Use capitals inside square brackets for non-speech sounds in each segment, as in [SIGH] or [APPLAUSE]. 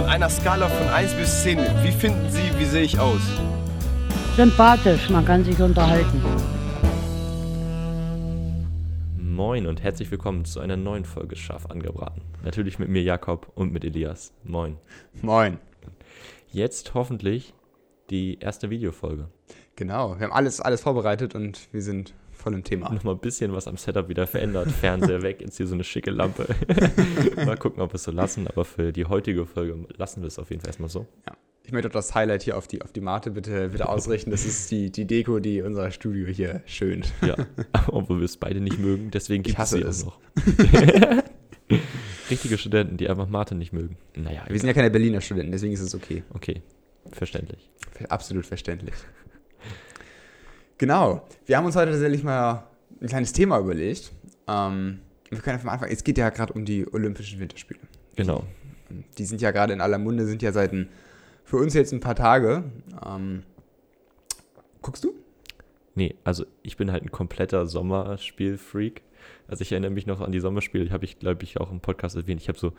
Von einer Skala von 1 bis 10, wie finden Sie, wie sehe ich aus? Sympathisch, man kann sich unterhalten. Moin und herzlich willkommen zu einer neuen Folge Scharf angebraten. Natürlich mit mir Jakob und mit Elias. Moin. Moin. Jetzt hoffentlich die erste Videofolge. Genau, wir haben alles, alles vorbereitet und wir sind voll im Thema. Nochmal ein bisschen was am Setup wieder verändert. [LAUGHS] Fernseher weg, jetzt hier so eine schicke Lampe. [LAUGHS] mal gucken, ob wir es so lassen, aber für die heutige Folge lassen wir es auf jeden Fall erstmal so. Ja. Ich möchte auch das Highlight hier auf die, auf die Mate bitte, bitte ausrichten. Das ist die, die Deko, die unser Studio hier schönt. Ja, [LAUGHS] obwohl wir es beide nicht mögen, deswegen gibt es sie es. auch noch. Richtige Studenten, die einfach Mate nicht mögen. Naja, wir sind ja keine Berliner Studenten, deswegen ist es okay. Okay, verständlich. Absolut verständlich. Genau. Wir haben uns heute tatsächlich mal ein kleines Thema überlegt. Ähm, wir können einfach mal anfangen. Es geht ja gerade um die Olympischen Winterspiele. Genau. Die, sind ja gerade in aller Munde, sind ja seit ein, für uns jetzt ein paar Tage. Ähm, guckst du? Nee, also ich bin halt ein kompletter Sommerspielfreak. Also ich erinnere mich noch an die Sommerspiele, habe ich, glaube ich, auch im Podcast erwähnt. Ich habe so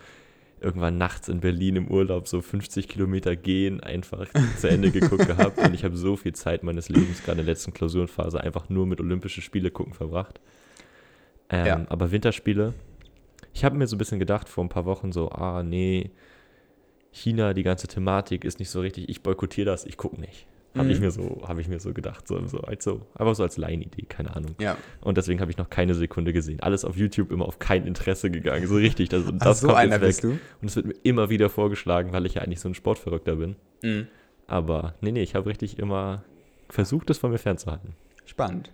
irgendwann nachts in Berlin im Urlaub so 50 Kilometer gehen einfach zu Ende geguckt gehabt und ich habe so viel Zeit meines Lebens gerade in der letzten Klausurenphase einfach nur mit Olympische Spiele gucken verbracht. Ähm, ja. Aber Winterspiele, ich habe mir so ein bisschen gedacht vor ein paar Wochen so, ah nee, China, die ganze Thematik ist nicht so richtig, ich boykottiere das, ich gucke nicht. Habe mhm. ich mir so, habe ich mir so gedacht, so, so, also, einfach so als Laienidee, keine Ahnung. Ja. Und deswegen habe ich noch keine Sekunde gesehen. Alles auf YouTube immer auf kein Interesse gegangen, so richtig. Das, das so einer bist du? Und es wird mir immer wieder vorgeschlagen, weil ich ja eigentlich so ein Sportverrückter bin. Mhm. Aber nee, nee, ich habe richtig immer versucht, das von mir fernzuhalten. Spannend.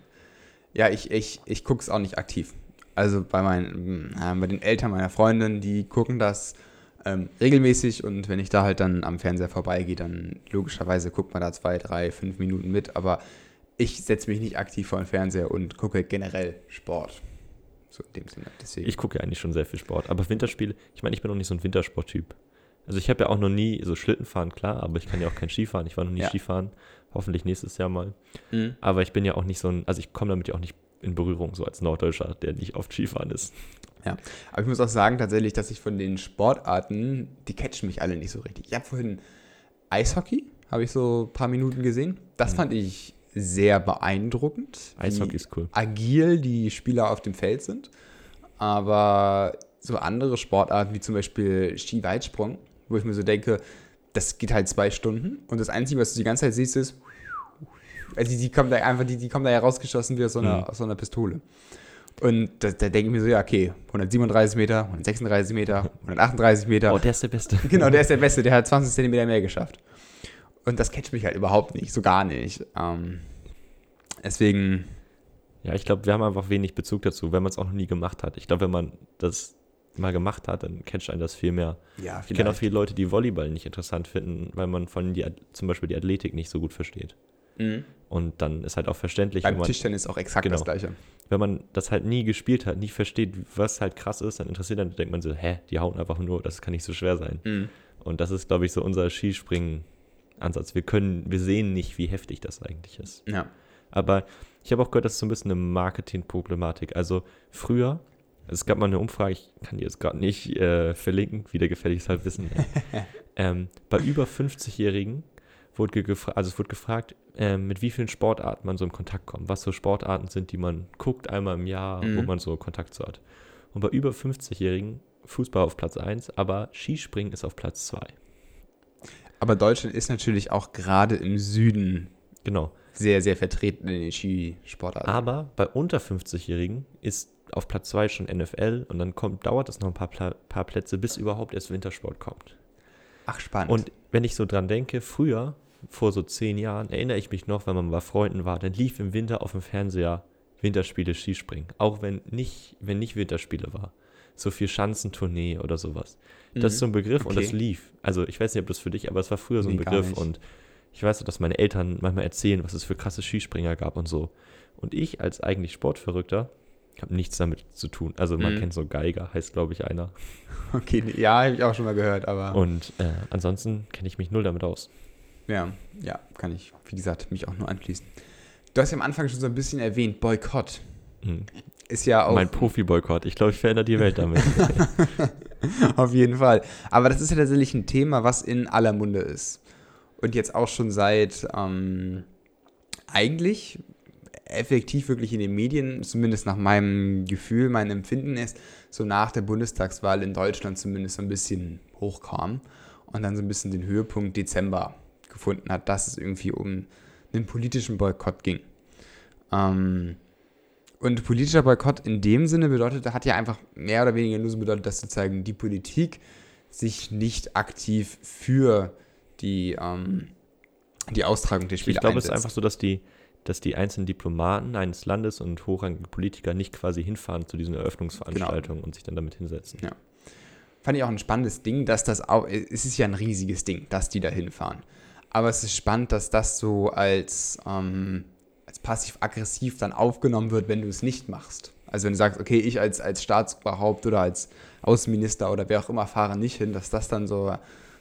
Ja, ich, ich, ich gucke es auch nicht aktiv. Also bei meinen, äh, bei den Eltern meiner Freundin, die gucken das ähm, regelmäßig und wenn ich da halt dann am Fernseher vorbeigehe, dann logischerweise guckt man da zwei, drei, fünf Minuten mit, aber ich setze mich nicht aktiv vor den Fernseher und gucke generell Sport. So in dem Sinne. Deswegen. Ich gucke ja eigentlich schon sehr viel Sport, aber Winterspiele, ich meine, ich bin noch nicht so ein Wintersporttyp. Also ich habe ja auch noch nie so Schlittenfahren, klar, aber ich kann ja auch kein Skifahren. Ich war noch nie ja. Skifahren, hoffentlich nächstes Jahr mal. Mhm. Aber ich bin ja auch nicht so ein, also ich komme damit ja auch nicht in Berührung, so als Norddeutscher, der nicht oft Skifahren ist. Ja, aber ich muss auch sagen tatsächlich, dass ich von den Sportarten, die catchen mich alle nicht so richtig. Ich habe vorhin Eishockey, habe ich so ein paar Minuten gesehen. Das mhm. fand ich sehr beeindruckend. Eishockey ist cool. Agil die Spieler auf dem Feld sind. Aber so andere Sportarten wie zum Beispiel Skiweitsprung, wo ich mir so denke, das geht halt zwei Stunden und das Einzige, was du die ganze Zeit siehst, ist, also die, die kommen da einfach, die, die kommen da ja rausgeschossen wie aus so einer, mhm. aus so einer Pistole. Und da, da denke ich mir so, ja, okay, 137 Meter, 136 Meter, 138 Meter. Oh, der ist der Beste. [LAUGHS] Genau, der ist der Beste, der hat 20 Zentimeter mehr geschafft. Und das catcht mich halt überhaupt nicht, so gar nicht. Ähm, deswegen. Ja, ich glaube, wir haben einfach wenig Bezug dazu, wenn man es auch noch nie gemacht hat. Ich glaube, wenn man das mal gemacht hat, dann catcht einen das viel mehr. Ja, ich kenne auch viele Leute, die Volleyball nicht interessant finden, weil man von die, zum Beispiel die Athletik nicht so gut versteht. Mhm. Und dann ist halt auch verständlich. Beim man, Tischtennis auch exakt genau, das Gleiche. Wenn man das halt nie gespielt hat, nie versteht, was halt krass ist, dann interessiert dann denkt man so, hä, die hauen einfach nur, das kann nicht so schwer sein. Mhm. Und das ist, glaube ich, so unser Skispringen-Ansatz. Wir können, wir sehen nicht, wie heftig das eigentlich ist. Ja. Aber ich habe auch gehört, das ist so ein bisschen eine Marketing-Problematik. Also früher, es gab mal eine Umfrage, ich kann die jetzt gerade nicht äh, verlinken, wieder gefälliges Halbwissen. [LAUGHS] ähm, bei über 50-Jährigen wurde gefragt, also es wurde gefragt, äh, mit wie vielen Sportarten man so in Kontakt kommt, was so Sportarten sind, die man guckt einmal im Jahr, mhm. wo man so Kontakt zu hat. Und bei über 50-Jährigen Fußball auf Platz 1, aber Skispringen ist auf Platz 2. Aber Deutschland ist natürlich auch gerade im Süden genau. sehr, sehr vertreten in den Skisportarten. Aber bei unter 50-Jährigen ist auf Platz 2 schon NFL und dann kommt, dauert es noch ein paar, paar Plätze, bis überhaupt erst Wintersport kommt. Ach, spannend. Und wenn ich so dran denke, früher vor so zehn Jahren, erinnere ich mich noch, wenn man bei Freunden war, dann lief im Winter auf dem Fernseher Winterspiele Skispringen. Auch wenn nicht, wenn nicht Winterspiele war. So viel Schanzentournee oder sowas. Mhm. Das ist so ein Begriff okay. und das lief. Also ich weiß nicht, ob das für dich, aber es war früher so ein nee, Begriff und ich weiß, dass meine Eltern manchmal erzählen, was es für krasse Skispringer gab und so. Und ich als eigentlich Sportverrückter habe nichts damit zu tun. Also man mhm. kennt so Geiger, heißt glaube ich einer. [LAUGHS] Okay, ja, habe ich auch schon mal gehört, aber. Und äh, ansonsten kenne ich mich null damit aus. Ja, ja, kann ich, wie gesagt, mich auch nur anschließen. Du hast ja am Anfang schon so ein bisschen erwähnt, Boykott. Mhm. Ist ja auch. Mein Profi-Boykott. Ich glaube, ich verändere die Welt damit. [LAUGHS] Auf jeden Fall. Aber das ist ja tatsächlich ein Thema, was in aller Munde ist. Und jetzt auch schon seit ähm, eigentlich effektiv wirklich in den Medien, zumindest nach meinem Gefühl, meinem Empfinden ist, so nach der Bundestagswahl in Deutschland zumindest so ein bisschen hochkam und dann so ein bisschen den Höhepunkt Dezember gefunden hat, dass es irgendwie um einen politischen Boykott ging. Ähm, und politischer Boykott in dem Sinne bedeutet, hat ja einfach mehr oder weniger nur so bedeutet, dass sozusagen die Politik sich nicht aktiv für die, ähm, die Austragung der Spiele Ich glaube, es ist einfach so, dass die, dass die einzelnen Diplomaten eines Landes und hochrangige Politiker nicht quasi hinfahren zu diesen Eröffnungsveranstaltungen genau. und sich dann damit hinsetzen. Ja. Fand ich auch ein spannendes Ding, dass das auch, es ist ja ein riesiges Ding, dass die da hinfahren. Aber es ist spannend, dass das so als, ähm, als passiv-aggressiv dann aufgenommen wird, wenn du es nicht machst. Also wenn du sagst, okay, ich als, als Staatsoberhaupt oder als Außenminister oder wer auch immer fahre nicht hin, dass das dann so,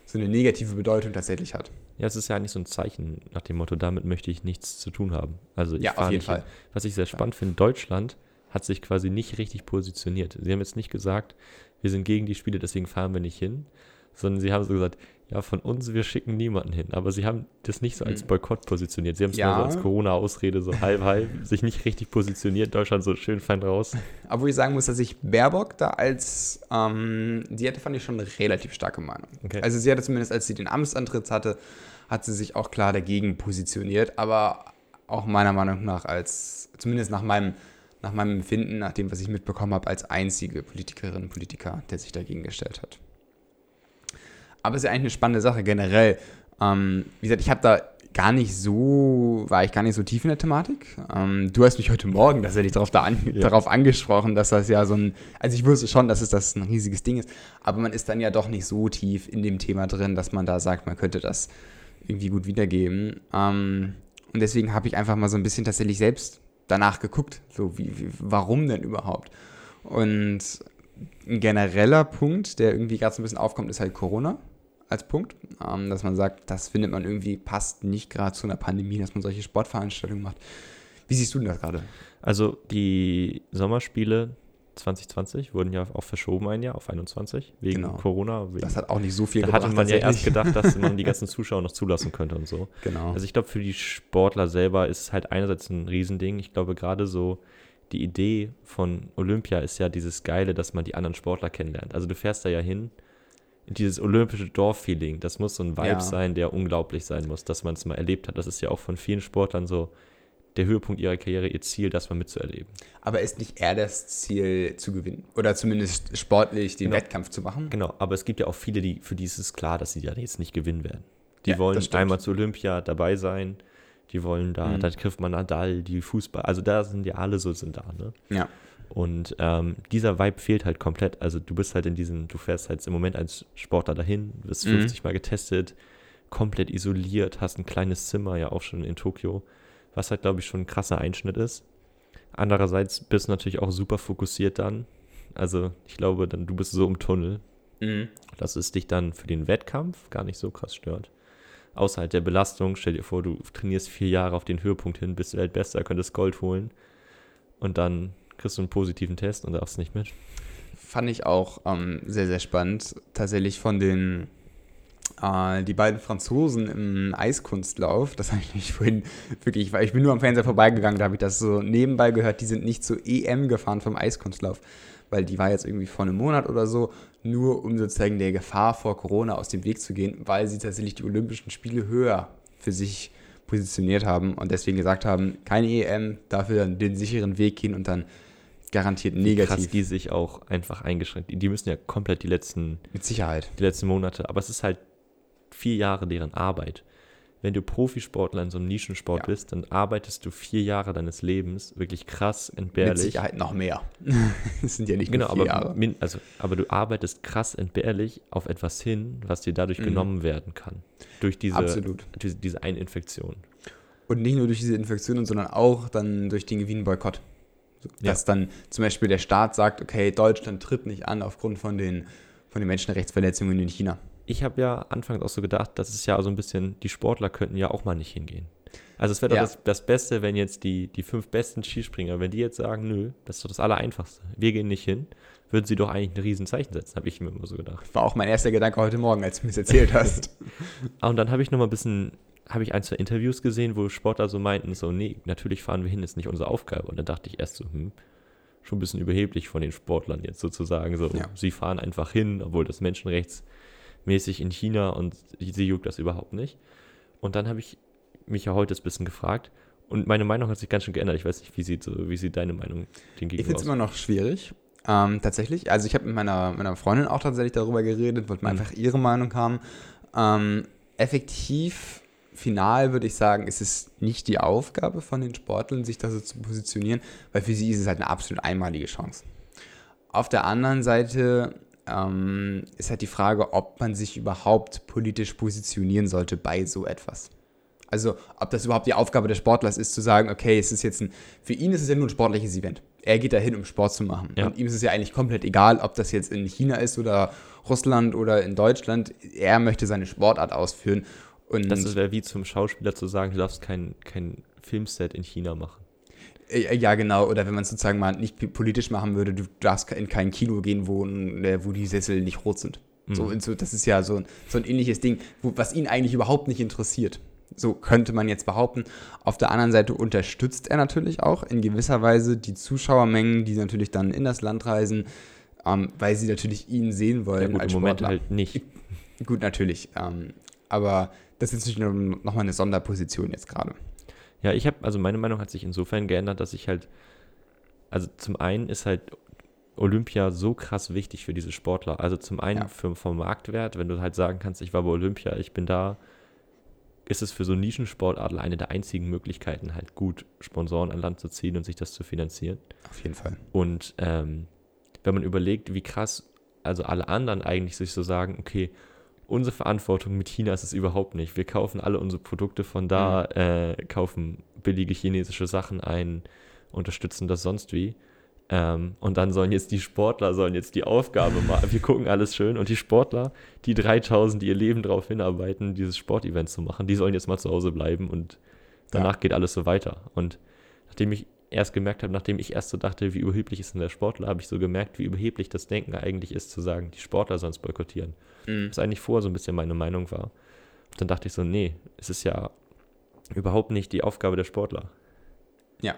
so eine negative Bedeutung tatsächlich hat. Ja, es ist ja eigentlich so ein Zeichen nach dem Motto, damit möchte ich nichts zu tun haben. Also ich ja, auf jeden Fall. Hin. Was ich sehr spannend ja. finde, Deutschland hat sich quasi nicht richtig positioniert. Sie haben jetzt nicht gesagt, wir sind gegen die Spiele, deswegen fahren wir nicht hin, sondern sie haben so gesagt, ja, von uns, wir schicken niemanden hin. Aber sie haben das nicht so als hm. Boykott positioniert. Sie haben es ja. nur so als Corona-Ausrede, so halb, halb, [LAUGHS] sich nicht richtig positioniert. Deutschland so schön fein raus. Aber wo ich sagen muss, dass ich Baerbock da als, ähm, die hatte, fand ich schon eine relativ starke Meinung. Okay. Also sie hatte zumindest, als sie den Amtsantritt hatte, hat sie sich auch klar dagegen positioniert. Aber auch meiner Meinung nach als, zumindest nach meinem, nach meinem Empfinden, nach dem, was ich mitbekommen habe, als einzige Politikerin und Politiker, der sich dagegen gestellt hat. Aber es ist ja eigentlich eine spannende Sache generell. Ähm, wie gesagt, ich habe da gar nicht so, war ich gar nicht so tief in der Thematik. Ähm, du hast mich heute Morgen tatsächlich darauf, da an, ja. darauf angesprochen, dass das ja so ein, also ich wusste schon, dass es das ein riesiges Ding ist, aber man ist dann ja doch nicht so tief in dem Thema drin, dass man da sagt, man könnte das irgendwie gut wiedergeben. Ähm, und deswegen habe ich einfach mal so ein bisschen tatsächlich selbst danach geguckt, so wie, wie warum denn überhaupt? Und ein genereller Punkt, der irgendwie gerade so ein bisschen aufkommt, ist halt Corona als Punkt, ähm, dass man sagt, das findet man irgendwie passt nicht gerade zu einer Pandemie, dass man solche Sportveranstaltungen macht. Wie siehst du denn das gerade? Also die Sommerspiele 2020 wurden ja auch verschoben ein Jahr auf 21 wegen genau. Corona. Wegen, das hat auch nicht so viel da gebracht. Da hatte man ja erst gedacht, dass man die [LAUGHS] ganzen Zuschauer noch zulassen könnte und so. Genau. Also ich glaube, für die Sportler selber ist es halt einerseits ein Riesending. Ich glaube, gerade so die Idee von Olympia ist ja dieses Geile, dass man die anderen Sportler kennenlernt. Also du fährst da ja hin dieses olympische Dorf-Feeling, das muss so ein Vibe ja. sein, der unglaublich sein muss, dass man es mal erlebt hat. Das ist ja auch von vielen Sportlern so der Höhepunkt ihrer Karriere, ihr Ziel, das mal mitzuerleben. Aber ist nicht eher das Ziel zu gewinnen? Oder zumindest sportlich den genau. Wettkampf zu machen? Genau, aber es gibt ja auch viele, die, für die ist es klar, dass sie ja jetzt nicht gewinnen werden. Die ja, wollen einmal zu Olympia dabei sein, die wollen da, mhm. da trifft man Nadal, die Fußball, also da sind ja alle so sind da, ne? Ja. Und ähm, dieser Vibe fehlt halt komplett. Also du bist halt in diesem, du fährst halt im Moment als Sportler dahin, wirst mhm. 50 Mal getestet, komplett isoliert, hast ein kleines Zimmer ja auch schon in Tokio, was halt, glaube ich, schon ein krasser Einschnitt ist. Andererseits bist du natürlich auch super fokussiert dann. Also ich glaube, dann du bist so im Tunnel, mhm. dass es dich dann für den Wettkampf gar nicht so krass stört. Außerhalb der Belastung, stell dir vor, du trainierst vier Jahre auf den Höhepunkt hin, bist Weltbester, könntest Gold holen und dann kriegst du einen positiven Test und darfst nicht mit. Fand ich auch ähm, sehr, sehr spannend. Tatsächlich von den, äh, die beiden Franzosen im Eiskunstlauf, das habe ich nicht vorhin wirklich, weil ich bin nur am Fernseher vorbeigegangen, da habe ich das so nebenbei gehört, die sind nicht zur EM gefahren vom Eiskunstlauf, weil die war jetzt irgendwie vor einem Monat oder so, nur um sozusagen der Gefahr vor Corona aus dem Weg zu gehen, weil sie tatsächlich die Olympischen Spiele höher für sich positioniert haben und deswegen gesagt haben, keine EM, dafür dann den sicheren Weg gehen und dann garantiert negativ. Krass, die sich auch einfach eingeschränkt. Die müssen ja komplett die letzten. Mit Sicherheit. Die letzten Monate. Aber es ist halt vier Jahre deren Arbeit. Wenn du Profisportler in so einem Nischensport ja. bist, dann arbeitest du vier Jahre deines Lebens wirklich krass entbehrlich. Mit Sicherheit noch mehr. [LAUGHS] das sind ja nicht genau, nur vier aber, Jahre. Also, aber du arbeitest krass entbehrlich auf etwas hin, was dir dadurch mhm. genommen werden kann. Durch diese, Absolut. diese, diese eine Infektion. Und nicht nur durch diese Infektionen, sondern auch dann durch den Gewinn-Boykott. Dass ja. dann zum Beispiel der Staat sagt, okay, Deutschland tritt nicht an aufgrund von den, von den Menschenrechtsverletzungen in China. Ich habe ja anfangs auch so gedacht, das ist ja so ein bisschen, die Sportler könnten ja auch mal nicht hingehen. Also es wäre doch ja. das, das, Beste, wenn jetzt die, die fünf besten Skispringer, wenn die jetzt sagen, nö, das ist doch das Allereinfachste. Wir gehen nicht hin, würden sie doch eigentlich ein Riesenzeichen setzen, habe ich mir immer so gedacht. War auch mein erster Gedanke heute Morgen, als du mir das erzählt hast. [LAUGHS] Ah, und dann habe ich noch mal ein bisschen, habe ich ein, zwei Interviews gesehen, wo Sportler so meinten, so, nee, natürlich fahren wir hin, ist nicht unsere Aufgabe. Und dann dachte ich erst so, hm, schon ein bisschen überheblich von den Sportlern jetzt sozusagen. So, Ja. sie fahren einfach hin, obwohl das menschenrechtsmäßig in China und sie juckt das überhaupt nicht. Und dann habe ich mich ja heute ein bisschen gefragt und meine Meinung hat sich ganz schön geändert. Ich weiß nicht, wie sieht, so, wie sieht deine Meinung den Ich gegenüber finde es immer noch schwierig. Ähm, tatsächlich. Also ich habe mit meiner, meiner Freundin auch tatsächlich darüber geredet, wollte mal Mhm. einfach ihre Meinung haben. Ähm, effektiv, final würde ich sagen, ist es nicht die Aufgabe von den Sportlern, sich da so zu positionieren, weil für sie ist es halt eine absolut einmalige Chance. Auf der anderen Seite ähm, ist halt die Frage, ob man sich überhaupt politisch positionieren sollte bei so etwas. Also, ob das überhaupt die Aufgabe des Sportlers ist, zu sagen, okay, es ist jetzt ein, für ihn ist es ja nur ein sportliches Event. Er geht dahin, um Sport zu machen. Ja. Und ihm ist es ja eigentlich komplett egal, ob das jetzt in China ist oder Russland oder in Deutschland. Er möchte seine Sportart ausführen. Und Das wäre wie zum Schauspieler zu sagen, du darfst kein, kein Filmset in China machen. Äh, Ja, genau. Oder wenn man es sozusagen mal nicht politisch machen würde, du darfst in kein Kino gehen, wo, äh, wo die Sessel nicht rot sind. So, Mhm. und so, das ist ja so ein, so ein ähnliches Ding, wo, was ihn eigentlich überhaupt nicht interessiert. So könnte man jetzt behaupten. Auf der anderen Seite unterstützt er natürlich auch in gewisser Weise die Zuschauermengen, die natürlich dann in das Land reisen, ähm, weil sie natürlich ihn sehen Ja, wollen gut, als im Moment Sportler. halt nicht. Gut, natürlich. Ähm, aber das ist natürlich nochmal eine Sonderposition jetzt gerade. Ja, ich habe, also meine Meinung hat sich insofern geändert, dass ich halt, also zum einen ist halt Olympia so krass wichtig für diese Sportler. Also zum einen Ja. für, vom Marktwert, wenn du halt sagen kannst, ich war bei Olympia, ich bin da, ist es für so Nischensportadler eine der einzigen Möglichkeiten, halt gut Sponsoren an Land zu ziehen und sich das zu finanzieren. Auf jeden Fall. Und ähm, wenn man überlegt, wie krass, also alle anderen eigentlich sich so sagen, okay, unsere Verantwortung mit China ist es überhaupt nicht. Wir kaufen alle unsere Produkte von da, äh, kaufen billige chinesische Sachen ein, unterstützen das sonst wie. Ähm, und dann sollen jetzt die Sportler, sollen jetzt die Aufgabe machen. Wir gucken alles schön. Und die Sportler, die 3000, die ihr Leben darauf hinarbeiten, dieses Sportevent zu machen, die sollen jetzt mal zu Hause bleiben und danach geht alles so weiter. Und nachdem ich erst gemerkt habe, nachdem ich erst so dachte, wie überheblich ist denn der Sportler, habe ich so gemerkt, wie überheblich das Denken eigentlich ist, zu sagen, die Sportler sollen es boykottieren. Mhm. Was eigentlich vorher so ein bisschen meine Meinung war. Und dann dachte ich so, nee, es ist ja überhaupt nicht die Aufgabe der Sportler. Ja.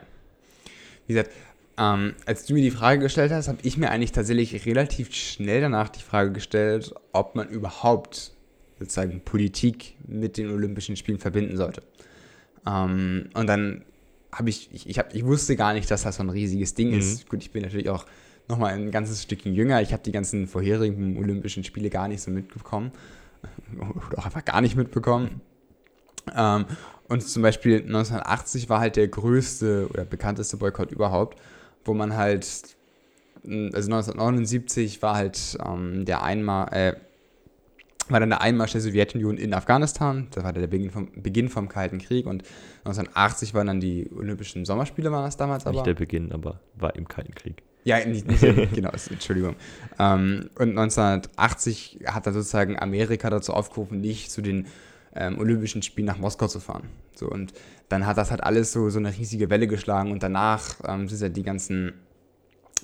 Wie gesagt, ähm, als du mir die Frage gestellt hast, habe ich mir eigentlich tatsächlich relativ schnell danach die Frage gestellt, ob man überhaupt sozusagen Politik mit den Olympischen Spielen verbinden sollte. Ähm, und dann habe ich, ich, ich, hab, ich wusste gar nicht, dass das so ein riesiges Ding Mhm. ist. Gut, ich bin natürlich auch nochmal ein ganzes Stückchen jünger. Ich habe die ganzen vorherigen Olympischen Spiele gar nicht so mitbekommen. [LAUGHS] Oder auch einfach gar nicht mitbekommen. Ähm, und zum Beispiel 1980 war halt der größte oder bekannteste Boykott überhaupt, wo man halt, also 1979 war halt ähm, der Einmal, äh, war dann der Einmarsch der Sowjetunion in Afghanistan, das war der Beginn vom, Beginn vom Kalten Krieg und 1980 waren dann die Olympischen Sommerspiele, waren das damals aber. Nicht der Beginn, aber war im Kalten Krieg. Ja, nicht, nicht [LAUGHS] genau, Entschuldigung. Ähm, und 1980 hat dann sozusagen Amerika dazu aufgerufen, nicht zu den ähm, Olympischen Spielen nach Moskau zu fahren. So, und dann hat das halt alles so, so eine riesige Welle geschlagen und danach ähm, sind ja die ganzen,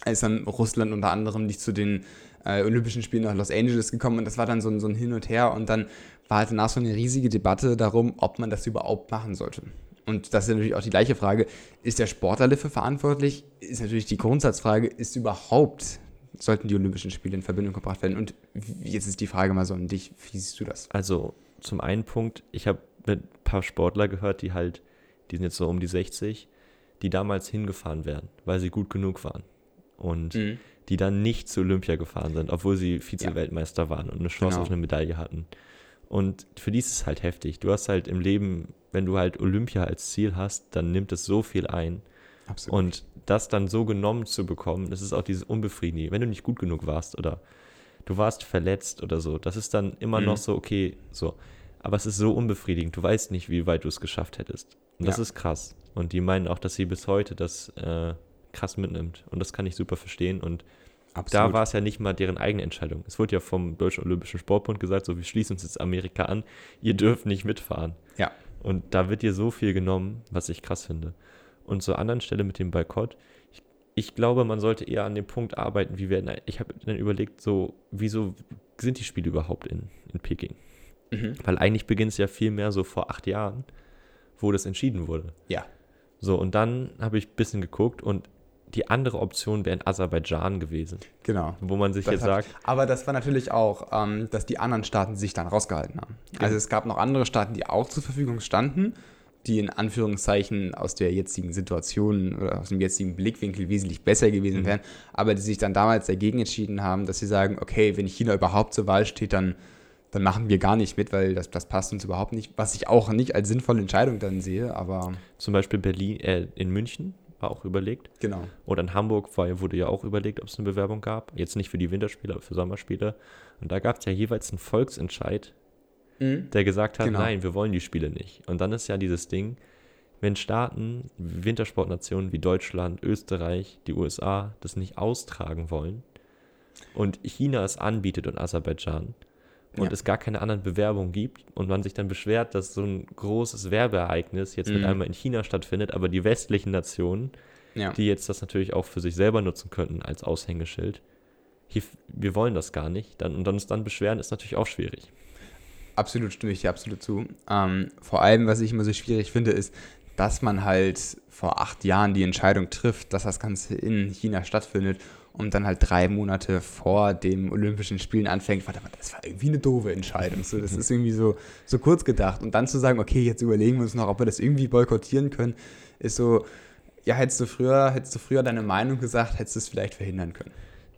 ist dann Russland unter anderem nicht zu den äh, Olympischen Spielen nach Los Angeles gekommen und das war dann so, ein- so ein Hin und Her und dann war halt danach so eine riesige Debatte darum, ob man das überhaupt machen sollte. Und das ist natürlich auch die gleiche Frage, ist der Sportler dafür verantwortlich? Ist natürlich die Grundsatzfrage, ist überhaupt, sollten die Olympischen Spiele in Verbindung gebracht werden? Und jetzt ist die Frage mal so an dich, wie siehst du das? Also zum einen Punkt, ich habe mit ein paar Sportler gehört, die halt, die sind jetzt so um die 60, die damals hingefahren wären, weil sie gut genug waren. Und Mhm. Die dann nicht zu Olympia gefahren sind, obwohl sie Vize-Weltmeister waren und eine Chance Genau. auf eine Medaille hatten. Und für die ist es halt heftig. Du hast halt im Leben, wenn du halt Olympia als Ziel hast, dann nimmt es so viel ein. Absolut. Und das dann so genommen zu bekommen, das ist auch dieses Unbefriedigende. Wenn du nicht gut genug warst oder du warst verletzt oder so, das ist dann immer Mhm. noch so, okay, so. Aber es ist so unbefriedigend. Du weißt nicht, wie weit du es geschafft hättest. Und das Ja. ist krass. Und die meinen auch, dass sie bis heute das äh, krass mitnimmt. Und das kann ich super verstehen. Und da war es ja nicht mal deren eigene Entscheidung. Es wurde ja vom Deutschen Olympischen Sportbund gesagt, so, wir schließen uns jetzt Amerika an, ihr dürft nicht mitfahren. Ja. Und da wird dir so viel genommen, was ich krass finde. Und zur anderen Stelle mit dem Boykott, ich, ich glaube, man sollte eher an dem Punkt arbeiten, wie wir, ich habe dann überlegt, so, wieso sind die Spiele überhaupt in, in Peking? Mhm. Weil eigentlich beginnt es ja viel mehr so vor acht Jahren, wo das entschieden wurde. Ja. So, und dann habe ich ein bisschen geguckt und die andere Option wäre in Aserbaidschan gewesen, Genau. wo man sich Das jetzt hat- sagt, Aber das war natürlich auch, ähm, dass die anderen Staaten sich dann rausgehalten haben. Also es gab noch andere Staaten, die auch zur Verfügung standen, die in Anführungszeichen aus der jetzigen Situation oder aus dem jetzigen Blickwinkel wesentlich besser gewesen Mhm. wären, aber die sich dann damals dagegen entschieden haben, dass sie sagen, okay, wenn China überhaupt zur Wahl steht, dann, dann machen wir gar nicht mit, weil das, das passt uns überhaupt nicht, was ich auch nicht als sinnvolle Entscheidung dann sehe, aber zum Beispiel Berlin, äh, in München auch überlegt. genau. Oder in Hamburg war, wurde ja auch überlegt, ob es eine Bewerbung gab. Jetzt nicht für die Winterspiele, aber für Sommerspiele. Und da gab es ja jeweils einen Volksentscheid, der gesagt hat, Genau. nein, wir wollen die Spiele nicht. Und dann ist ja dieses Ding, wenn Staaten, Wintersportnationen wie Deutschland, Österreich, die USA das nicht austragen wollen und China es anbietet und Aserbaidschan und Ja. es gar keine anderen Bewerbungen gibt und man sich dann beschwert, dass so ein großes Werbeereignis jetzt mit Mhm. einmal in China stattfindet, aber die westlichen Nationen Ja. die jetzt das natürlich auch für sich selber nutzen könnten als Aushängeschild. Hier, wir wollen das gar nicht. Dann, und uns dann beschweren ist natürlich auch schwierig. Absolut stimme ich dir absolut zu. Ähm, vor allem, was ich immer so schwierig finde, ist, dass man halt vor acht Jahren die Entscheidung trifft, dass das Ganze in China stattfindet und dann halt drei Monate vor dem Olympischen Spielen anfängt. Warte mal, das war irgendwie eine doofe Entscheidung. So, das ist irgendwie so, so kurz gedacht. Und dann zu sagen, okay, jetzt überlegen wir uns noch, ob wir das irgendwie boykottieren können, ist so, ja, hättest du früher, hättest du früher deine Meinung gesagt, hättest du es vielleicht verhindern können.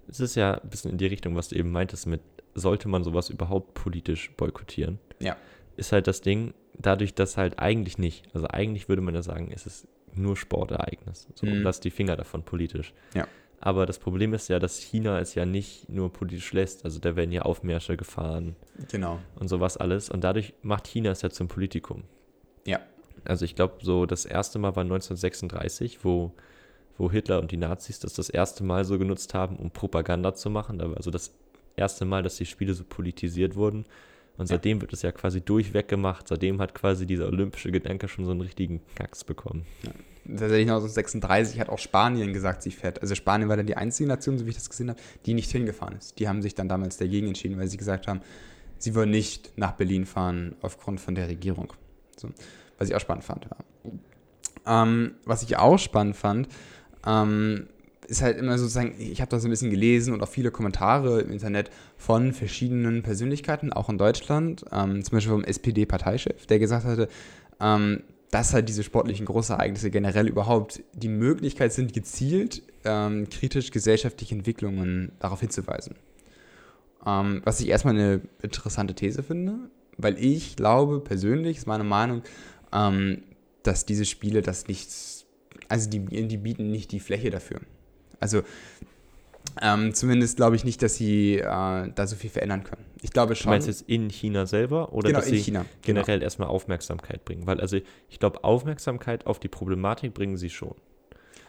Es ist ja ein bisschen in die Richtung, was du eben meintest mit, sollte man sowas überhaupt politisch boykottieren? Ja. Ist halt das Ding, dadurch, dass halt eigentlich nicht, also eigentlich würde man ja sagen, es ist nur Sportereignis. So, Mhm. lass die Finger davon politisch. Ja. Aber das Problem ist ja, dass China es ja nicht nur politisch lässt. Also da werden ja Aufmärsche gefahren Genau. und sowas alles. Und dadurch macht China es ja zum Politikum. Ja. Also ich glaube, so das erste Mal war 1936, wo, wo Hitler und die Nazis das das erste Mal so genutzt haben, um Propaganda zu machen. Also das erste Mal, dass die Spiele so politisiert wurden. Und Ja. seitdem wird es ja quasi durchweg gemacht. Seitdem hat quasi dieser olympische Gedanke schon so einen richtigen Knacks bekommen. Tatsächlich 1936 hat auch Spanien gesagt, sie fährt. Also Spanien war dann die einzige Nation, so wie ich das gesehen habe, die nicht hingefahren ist. Die haben sich dann damals dagegen entschieden, weil sie gesagt haben, sie wollen nicht nach Berlin fahren aufgrund von der Regierung. So, was ich auch spannend fand. Ja. Ähm, was ich auch spannend fand, ähm, ist halt immer sozusagen, ich habe da so ein bisschen gelesen und auch viele Kommentare im Internet von verschiedenen Persönlichkeiten, auch in Deutschland, ähm, zum Beispiel vom SPD-Parteichef, der gesagt hatte, ähm, dass halt diese sportlichen Großereignisse generell überhaupt die Möglichkeit sind, gezielt ähm, kritisch gesellschaftliche Entwicklungen darauf hinzuweisen. Ähm, was ich erstmal eine interessante These finde, weil ich glaube, persönlich ist meine Meinung, ähm, dass diese Spiele das nicht, also die, die bieten nicht die Fläche dafür. Also ähm, zumindest glaube ich nicht, dass sie äh, da so viel verändern können. Ich glaube Du schon. meinst jetzt in China selber oder genau, dass sie China. Genau. generell erstmal Aufmerksamkeit bringen? Weil also ich glaube, Aufmerksamkeit auf die Problematik bringen sie schon.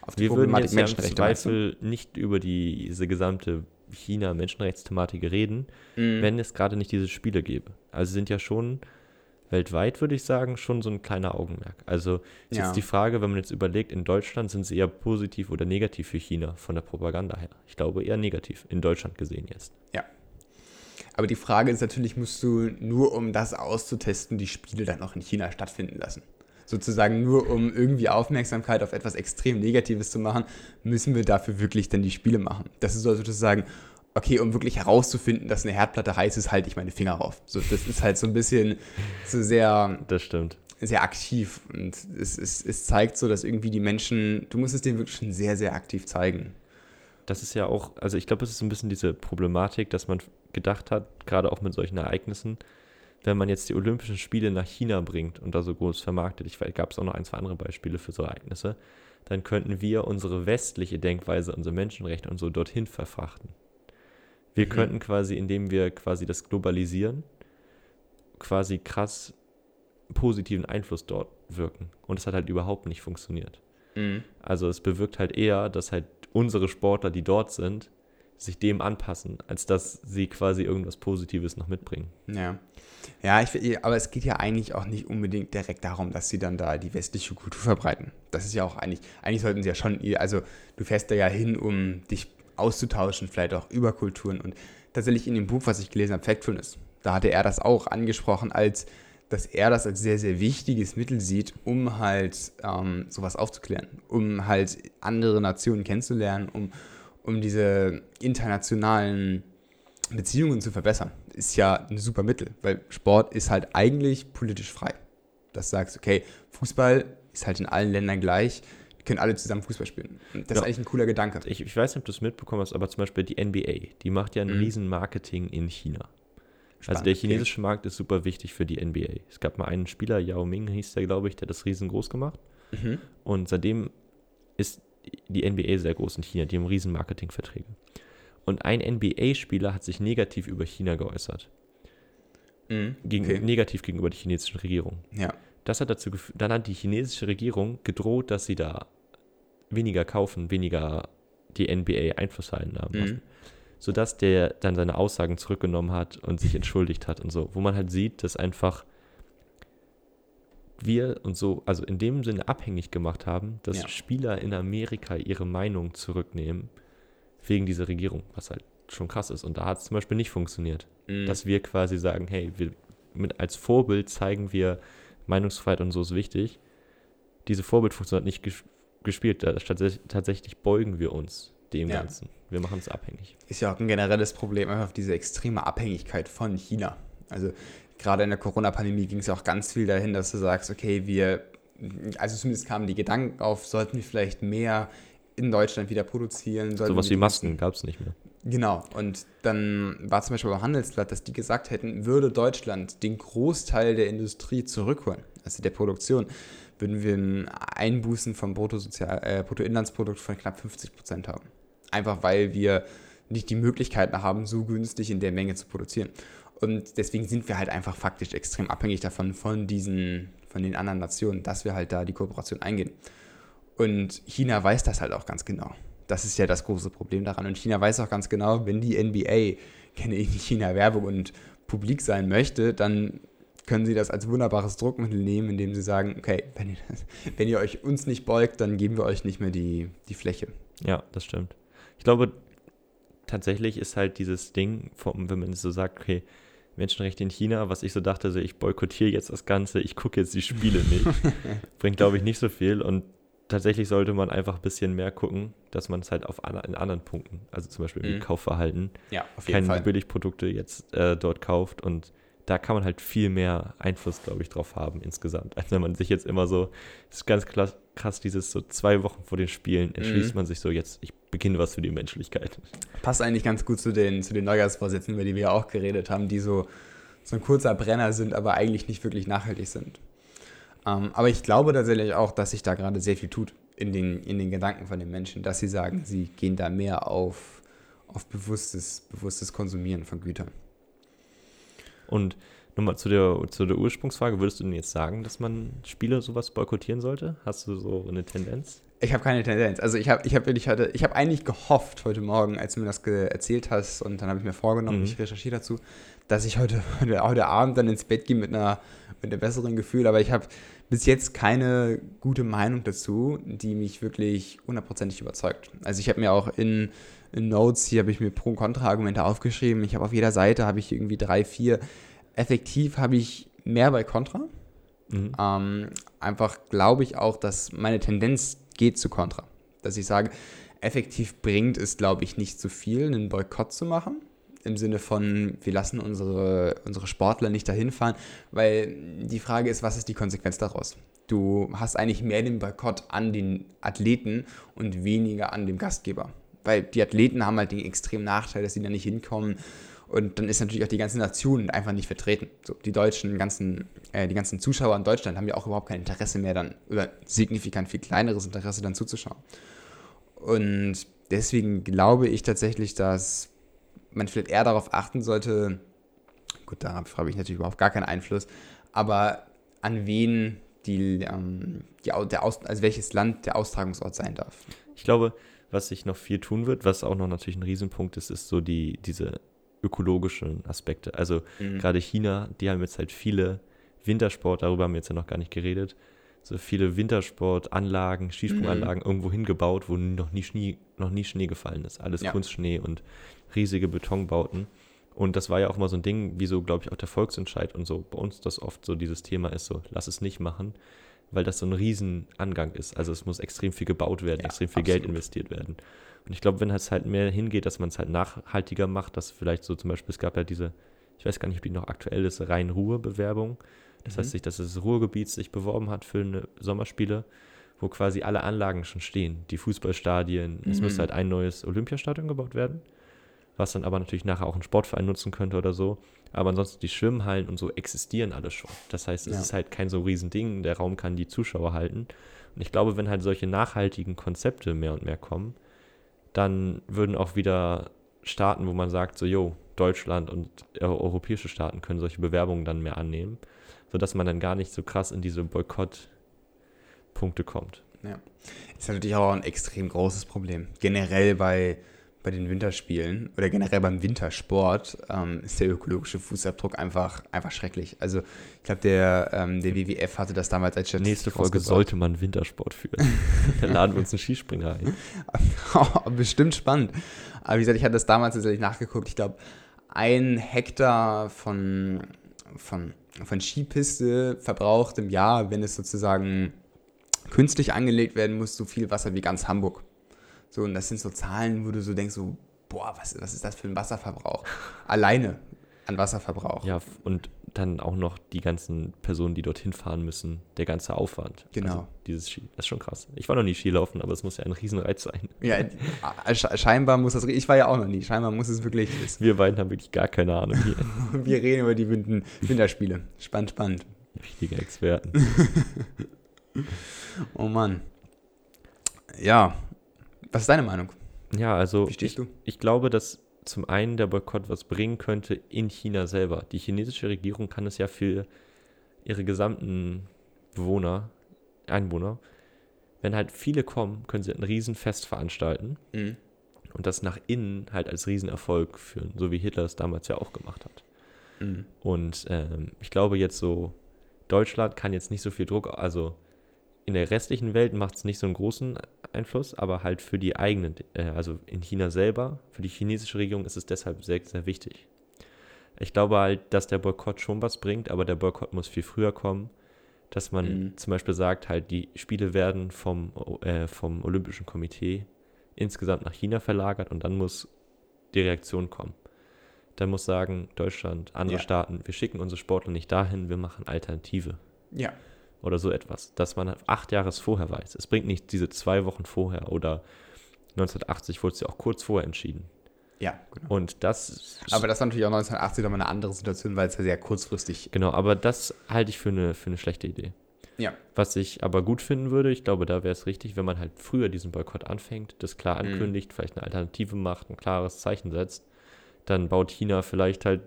Auf die Wir würden Problematik jetzt ja im du? Zweifel nicht über die, diese gesamte China-Menschenrechtsthematik reden, Mhm. wenn es gerade nicht diese Spiele gäbe. Also sind ja schon weltweit, würde ich sagen, schon so ein kleiner Augenmerk. Also ist Ja. jetzt die Frage, wenn man jetzt überlegt, in Deutschland sind sie eher positiv oder negativ für China von der Propaganda her. Ich glaube eher negativ, in Deutschland gesehen jetzt. Aber die Frage ist natürlich, musst du nur um das auszutesten, die Spiele dann auch in China stattfinden lassen? Sozusagen nur um irgendwie Aufmerksamkeit auf etwas extrem Negatives zu machen, müssen wir dafür wirklich dann die Spiele machen. Das ist so sozusagen, okay, um wirklich herauszufinden, dass eine Herdplatte heiß ist, halte ich meine Finger rauf. So, das ist halt so ein bisschen so sehr, Das stimmt. sehr aktiv und es, es, es zeigt so, dass irgendwie die Menschen, du musst es denen wirklich schon sehr, sehr aktiv zeigen. Das ist ja auch, also ich glaube, es ist ein bisschen diese Problematik, dass man gedacht hat, gerade auch mit solchen Ereignissen, wenn man jetzt die Olympischen Spiele nach China bringt und da so groß vermarktet, ich gab es auch noch ein, zwei andere Beispiele für so Ereignisse, dann könnten wir unsere westliche Denkweise, unsere Menschenrechte und so dorthin verfrachten. Wir Mhm. könnten quasi, indem wir quasi das globalisieren, quasi krass positiven Einfluss dort wirken. Und es hat halt überhaupt nicht funktioniert. Also es bewirkt halt eher, dass halt unsere Sportler, die dort sind, sich dem anpassen, als dass sie quasi irgendwas Positives noch mitbringen. Ja. Ja, ich, aber es geht ja eigentlich auch nicht unbedingt direkt darum, dass sie dann da die westliche Kultur verbreiten. Das ist ja auch eigentlich, eigentlich sollten sie ja schon, also du fährst da ja hin, um dich auszutauschen, vielleicht auch über Kulturen. Und tatsächlich in dem Buch, was ich gelesen habe, Factfulness, da hatte er das auch angesprochen, als dass er das als sehr, sehr wichtiges Mittel sieht, um halt ähm, sowas aufzuklären, um halt andere Nationen kennenzulernen, um, um diese internationalen Beziehungen zu verbessern. Ist ja ein super Mittel, weil Sport ist halt eigentlich politisch frei. Das sagst, okay, Fußball ist halt in allen Ländern gleich, können alle zusammen Fußball spielen. Das ja. ist eigentlich ein cooler Gedanke. Ich, ich weiß nicht, ob du es mitbekommen hast, aber zum Beispiel die NBA, die macht ja ein mhm. riesen Marketing in China. Also Spannend, also der chinesische okay. Markt ist super wichtig für die NBA. Es gab mal einen Spieler, Yao Ming hieß der, glaube ich, der hat das riesengroß gemacht. Mhm. Und seitdem ist die NBA sehr groß in China. Die haben riesen Marketingverträge. Und ein NBA-Spieler hat sich negativ über China geäußert. Mhm. Gegen, okay. Negativ gegenüber der chinesischen Regierung. Ja. Das hat dazu geführt, dann hat die chinesische Regierung gedroht, dass sie da weniger kaufen, weniger die NBA Einfluss haben lassen. Mhm. Sodass der dann seine Aussagen zurückgenommen hat und sich entschuldigt hat und so. Wo man halt sieht, dass einfach wir und so, also in dem Sinne abhängig gemacht haben, dass ja. Spieler in Amerika ihre Meinung zurücknehmen wegen dieser Regierung, was halt schon krass ist. Und da hat es zum Beispiel nicht funktioniert, mhm. dass wir quasi sagen, hey, wir mit als Vorbild zeigen wir Meinungsfreiheit und so ist wichtig. Diese Vorbildfunktion hat nicht gespielt. Tatsächlich beugen wir uns dem ja. Ganzen. Wir machen es abhängig. Ist ja auch ein generelles Problem, einfach diese extreme Abhängigkeit von China. Also gerade in der Corona-Pandemie ging es ja auch ganz viel dahin, dass du sagst, okay, wir, also zumindest kamen die Gedanken auf, sollten wir vielleicht mehr in Deutschland wieder produzieren. Sowas wie Masken gab es nicht mehr. Genau, und dann war zum Beispiel beim Handelsblatt, dass die gesagt hätten, würde Deutschland den Großteil der Industrie zurückholen, also der Produktion, würden wir ein Einbußen vom Bruttosozial, äh, Bruttoinlandsprodukt von knapp 50 Prozent haben. Einfach weil wir nicht die Möglichkeiten haben, so günstig in der Menge zu produzieren. Und deswegen sind wir halt einfach faktisch extrem abhängig davon, von diesen, von den anderen Nationen, dass wir halt da die Kooperation eingehen. Und China weiß das halt auch ganz genau. Das ist ja das große Problem daran. Und China weiß auch ganz genau, wenn die NBA keine China-Werbung und publik sein möchte, dann können sie das als wunderbares Druckmittel nehmen, indem sie sagen, okay, wenn ihr, [LAUGHS] wenn ihr euch uns nicht beugt, dann geben wir euch nicht mehr die, die Fläche. Ja, das stimmt. Ich glaube, tatsächlich ist halt dieses Ding, vom, wenn man so sagt, okay, Menschenrechte in China, was ich so dachte, so ich boykottiere jetzt das Ganze, ich gucke jetzt die Spiele nicht, [LAUGHS] bringt, glaube ich, nicht so viel. Und tatsächlich sollte man einfach ein bisschen mehr gucken, dass man es halt auf an, in anderen Punkten, also zum Beispiel im mhm. Kaufverhalten, ja, keine. Billigprodukte jetzt äh, dort kauft und da kann man halt viel mehr Einfluss, glaube ich, drauf haben insgesamt, als wenn man sich jetzt immer so, das ist ganz krass, krass dieses so zwei Wochen vor den Spielen entschließt mhm. man sich so, jetzt, ich beginne was für die Menschlichkeit. Passt eigentlich ganz gut zu den, zu den Neujahrsvorsätzen, über die wir ja auch geredet haben, die so, so ein kurzer Brenner sind, aber eigentlich nicht wirklich nachhaltig sind. Ähm, aber ich glaube tatsächlich auch, dass sich da gerade sehr viel tut in den, in den Gedanken von den Menschen, dass sie sagen, sie gehen da mehr auf, auf bewusstes, bewusstes Konsumieren von Gütern. Und nochmal zu der, zu der Ursprungsfrage, würdest du denn jetzt sagen, dass man Spiele sowas boykottieren sollte? Hast du so eine Tendenz? Ich habe keine Tendenz. Also ich habe ich hab wirklich heute, ich habe eigentlich gehofft heute Morgen, als du mir das erzählt hast und dann habe ich mir vorgenommen, mhm. ich recherchiere dazu, dass ich heute, heute, heute Abend dann ins Bett gehe mit einer mit einem besseren Gefühl, aber ich habe bis jetzt keine gute Meinung dazu, die mich wirklich hundertprozentig überzeugt. Also ich habe mir auch in, in Notes, hier habe ich mir Pro- und Kontra-Argumente aufgeschrieben. Ich habe auf jeder Seite habe ich irgendwie drei, vier. Effektiv habe ich mehr bei Contra. Mhm. Ähm, einfach glaube ich auch, dass meine Tendenz geht zu Contra. Dass ich sage, effektiv bringt es, glaube ich, nicht so viel, einen Boykott zu machen im Sinne von, wir lassen unsere, unsere Sportler nicht dahin fahren, weil die Frage ist, was ist die Konsequenz daraus? Du hast eigentlich mehr den Boykott an den Athleten und weniger an dem Gastgeber. Weil die Athleten haben halt den extremen Nachteil, dass sie da nicht hinkommen. Und dann ist natürlich auch die ganze Nation einfach nicht vertreten. So, die deutschen ganzen, äh, die ganzen Zuschauer in Deutschland haben ja auch überhaupt kein Interesse mehr dann, oder signifikant viel kleineres Interesse dann zuzuschauen. Und deswegen glaube ich tatsächlich, dass man vielleicht eher darauf achten sollte, gut, darauf habe ich natürlich überhaupt gar keinen Einfluss, aber an wen die, ähm, die, der Aus, also welches Land der Austragungsort sein darf. Ich glaube, was sich noch viel tun wird, was auch noch natürlich ein Riesenpunkt ist, ist so die, diese ökologischen Aspekte. Also Mhm. gerade China, die haben jetzt halt viele Wintersport, darüber haben wir jetzt ja noch gar nicht geredet, so viele Wintersportanlagen, Skisprunganlagen irgendwo hingebaut, wo noch nie Schnee, noch nie Schnee gefallen ist. Alles Ja. Kunstschnee und riesige Betonbauten. Und das war ja auch mal so ein Ding, wieso, glaube ich, auch der Volksentscheid und so bei uns das oft so dieses Thema ist, so lass es nicht machen, weil das so ein Riesenangang ist. Also es muss extrem viel gebaut werden, Ja, extrem viel Geld absolut. investiert werden. Und ich glaube, wenn es halt mehr hingeht, dass man es halt nachhaltiger macht, dass vielleicht so zum Beispiel, es gab ja diese, ich weiß gar nicht, ob die noch aktuell ist, Rhein-Ruhr-Bewerbung. Das Mhm. heißt, sich, dass das Ruhrgebiet sich beworben hat für eine Sommerspiele, wo quasi alle Anlagen schon stehen. Die Fußballstadien, es Mhm. müsste halt ein neues Olympiastadion gebaut werden, was dann aber natürlich nachher auch ein Sportverein nutzen könnte oder so. Aber ansonsten die Schwimmhallen und so existieren alle schon. Das heißt, es Ja. ist halt kein so Riesending, der Raum kann die Zuschauer halten. Und ich glaube, wenn halt solche nachhaltigen Konzepte mehr und mehr kommen, dann würden auch wieder Staaten, wo man sagt, so, jo, Deutschland und europäische Staaten können solche Bewerbungen dann mehr annehmen, sodass man dann gar nicht so krass in diese Boykott-Punkte kommt. Ist natürlich auch ein extrem großes Problem. Generell bei, bei den Winterspielen oder generell beim Wintersport ähm, ist der ökologische Fußabdruck einfach, einfach schrecklich. Also ich glaube, der, ähm, der WWF hatte das damals als Statistik Nächste Folge sollte man Wintersport führen. [LAUGHS] da laden wir uns einen Skispringer ein. [LAUGHS] Bestimmt spannend. Aber wie gesagt, ich hatte das damals tatsächlich nachgeguckt. Ich glaube, ein Hektar von, von, von Skipiste verbraucht im Jahr, wenn es sozusagen künstlich angelegt werden muss, so viel Wasser wie ganz Hamburg. So, und das sind so Zahlen, wo du so denkst, so, boah, was, was ist das für ein Wasserverbrauch? Alleine an Wasserverbrauch. Ja, und dann auch noch die ganzen Personen, die dorthin fahren müssen, der ganze Aufwand. Genau. Also dieses Ski, das ist schon krass. Ich war noch nie Skilaufen, aber es muss ja ein Riesenreiz sein. Ja, [LAUGHS] äh, sche- scheinbar muss das, ich war ja auch noch nie, scheinbar muss es wirklich, es, Wir beiden haben wirklich gar keine Ahnung hier. [LAUGHS] wir reden über die Winter, Winterspiele. Spannend, spannend. Richtige Experten. [LAUGHS] Oh Mann. Ja, was ist deine Meinung? Ja, also Wie stehst ich, du? ich glaube, dass zum einen der Boykott was bringen könnte in China selber. Die chinesische Regierung kann es ja für ihre gesamten Bewohner, Einwohner, wenn halt viele kommen, können sie ein Riesenfest veranstalten Mhm. und das nach innen halt als Riesenerfolg führen, so wie Hitler es damals ja auch gemacht hat. Mhm. Und ähm, ich glaube jetzt so, Deutschland kann jetzt nicht so viel Druck, also in der restlichen Welt macht es nicht so einen großen Einfluss, aber halt für die eigenen, äh, also in China selber, für die chinesische Regierung ist es deshalb sehr, sehr wichtig. Ich glaube halt, dass der Boykott schon was bringt, aber der Boykott muss viel früher kommen, dass man Mhm. zum Beispiel sagt, halt die Spiele werden vom, äh, vom Olympischen Komitee insgesamt nach China verlagert und dann muss die Reaktion kommen. Dann muss sagen, Deutschland, andere Ja. Staaten, wir schicken unsere Sportler nicht dahin, wir machen Alternative Ja. Oder so etwas, dass man acht Jahre vorher weiß. Es bringt nicht diese zwei Wochen vorher oder 1980 wurde es ja auch kurz vorher entschieden. Ja, genau. Und das, Aber das war natürlich auch 1980 nochmal eine andere Situation, weil es ja sehr kurzfristig. genau, aber das halte ich für eine, für eine schlechte Idee. Ja. Was ich aber gut finden würde, ich glaube, da wäre es richtig, wenn man halt früher diesen Boykott anfängt, das klar Mhm. ankündigt, vielleicht eine Alternative macht, ein klares Zeichen setzt, dann baut China vielleicht halt,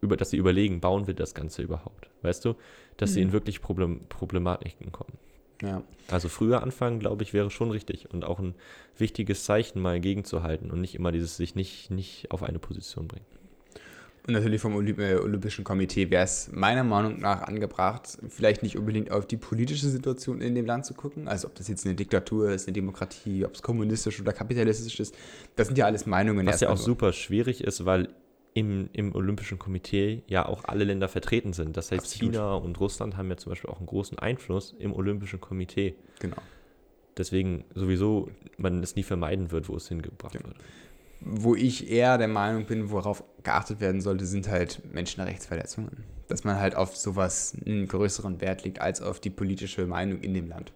über, dass sie überlegen, bauen wir das Ganze überhaupt? Weißt du? Dass sie Mhm. in wirklich Problem, Problematiken kommen. Ja. Also früher anfangen, glaube ich, wäre schon richtig und auch ein wichtiges Zeichen mal gegenzuhalten und nicht immer dieses sich nicht, nicht auf eine Position bringen. Und natürlich vom Olymp äh, Olympischen Komitee wäre es meiner Meinung nach angebracht, vielleicht nicht unbedingt auf die politische Situation in dem Land zu gucken, also ob das jetzt eine Diktatur ist, eine Demokratie, ob es kommunistisch oder kapitalistisch ist. Das sind ja alles Meinungen. Was ja auch super schwierig ist, weil im, im Olympischen Komitee ja auch alle Länder vertreten sind. Das heißt, Absolut. China und Russland haben ja zum Beispiel auch einen großen Einfluss im Olympischen Komitee. Genau. Deswegen sowieso man es nie vermeiden wird, wo es hingebracht Ja. wird. Wo ich eher der Meinung bin, worauf geachtet werden sollte, sind halt Menschenrechtsverletzungen. Dass man halt auf sowas einen größeren Wert legt als auf die politische Meinung in dem Land.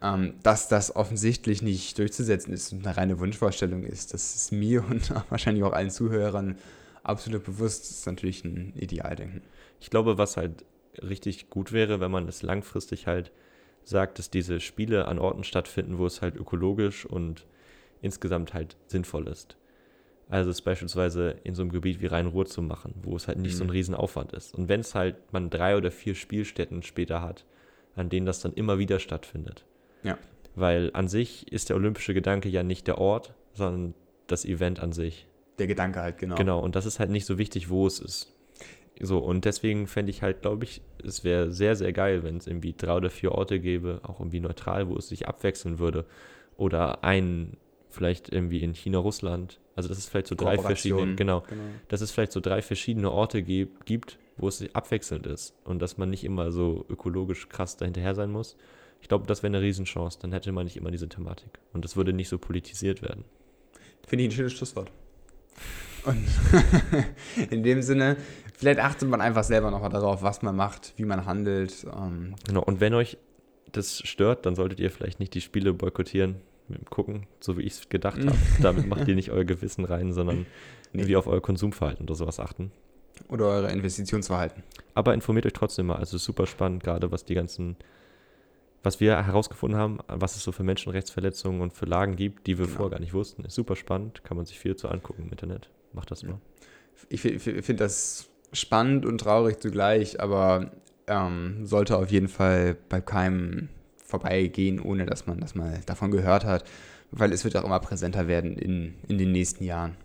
Ähm, dass das offensichtlich nicht durchzusetzen ist und eine reine Wunschvorstellung ist, das ist mir [LAUGHS] und wahrscheinlich auch allen Zuhörern absolut bewusst. Das ist natürlich ein Idealdenken. Ich glaube, was halt richtig gut wäre, wenn man es langfristig halt sagt, dass diese Spiele an Orten stattfinden, wo es halt ökologisch und insgesamt halt sinnvoll ist. Also es beispielsweise in so einem Gebiet wie Rhein-Ruhr zu machen, wo es halt nicht so ein Mhm. Riesenaufwand ist. Und wenn es halt man drei oder vier Spielstätten später hat, an denen das dann immer wieder stattfindet. Ja. Weil an sich ist der olympische Gedanke ja nicht der Ort, sondern das Event an sich. Der Gedanke halt, genau. Genau, und das ist halt nicht so wichtig, wo es ist. So, und deswegen fände ich halt, glaube ich, es wäre sehr, sehr geil, wenn es irgendwie drei oder vier Orte gäbe, auch irgendwie neutral, wo es sich abwechseln würde. Oder einen, vielleicht irgendwie in China, Russland. Also, dass es vielleicht so drei verschiedene, genau, genau. dass es vielleicht so drei verschiedene Orte gibt, wo es abwechselnd ist und dass man nicht immer so ökologisch krass dahinterher sein muss. Ich glaube, das wäre eine Riesenchance. Dann hätte man nicht immer diese Thematik. Und es würde nicht so politisiert werden. Finde ich ein schönes Schlusswort. Und [LAUGHS] in dem Sinne, vielleicht achtet man einfach selber nochmal darauf, was man macht, wie man handelt. Ähm, Genau. Und wenn euch das stört, dann solltet ihr vielleicht nicht die Spiele boykottieren mit dem Gucken, so wie ich es gedacht habe. [LAUGHS] Damit macht ihr nicht euer Gewissen rein, sondern Nee. irgendwie auf euer Konsumverhalten oder sowas achten. oder eure Investitionsverhalten. Aber informiert euch trotzdem mal. Also es ist super spannend, gerade was die ganzen, was wir herausgefunden haben, was es so für Menschenrechtsverletzungen und für Lagen gibt, die wir Genau. vorher gar nicht wussten. Ist super spannend, kann man sich viel zu angucken im Internet. Macht das mal. Ich, fi- finde das spannend und traurig zugleich, aber ähm, sollte auf jeden Fall bei keinem vorbeigehen, ohne dass man das mal davon gehört hat, weil es wird auch immer präsenter werden in, in den nächsten Jahren.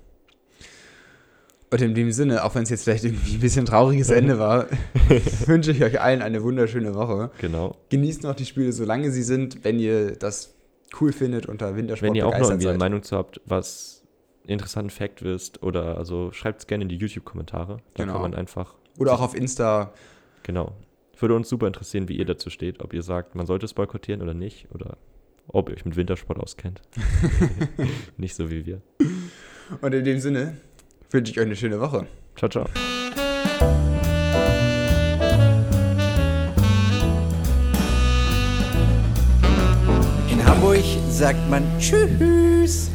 Und in dem Sinne, auch wenn es jetzt vielleicht irgendwie ein bisschen trauriges Ende war, [LAUGHS] [LAUGHS] wünsche ich euch allen eine wunderschöne Woche. Genau. Genießt noch die Spiele, solange sie sind, wenn ihr das cool findet unter Wintersport Wenn ihr auch noch irgendwie eine. Meinung zu habt, was interessanten Fact wisst, oder also schreibt es gerne in die YouTube-Kommentare. Da Genau. kann man einfach, Oder auch auf Insta. genau. Würde uns super interessieren, wie ihr dazu steht, ob ihr sagt, man sollte es boykottieren oder nicht, oder ob ihr euch mit Wintersport auskennt. [LAUGHS] nicht so wie wir. Und in dem Sinne wünsche ich euch eine schöne Woche. Ciao, ciao. In Hamburg sagt man Tschüss.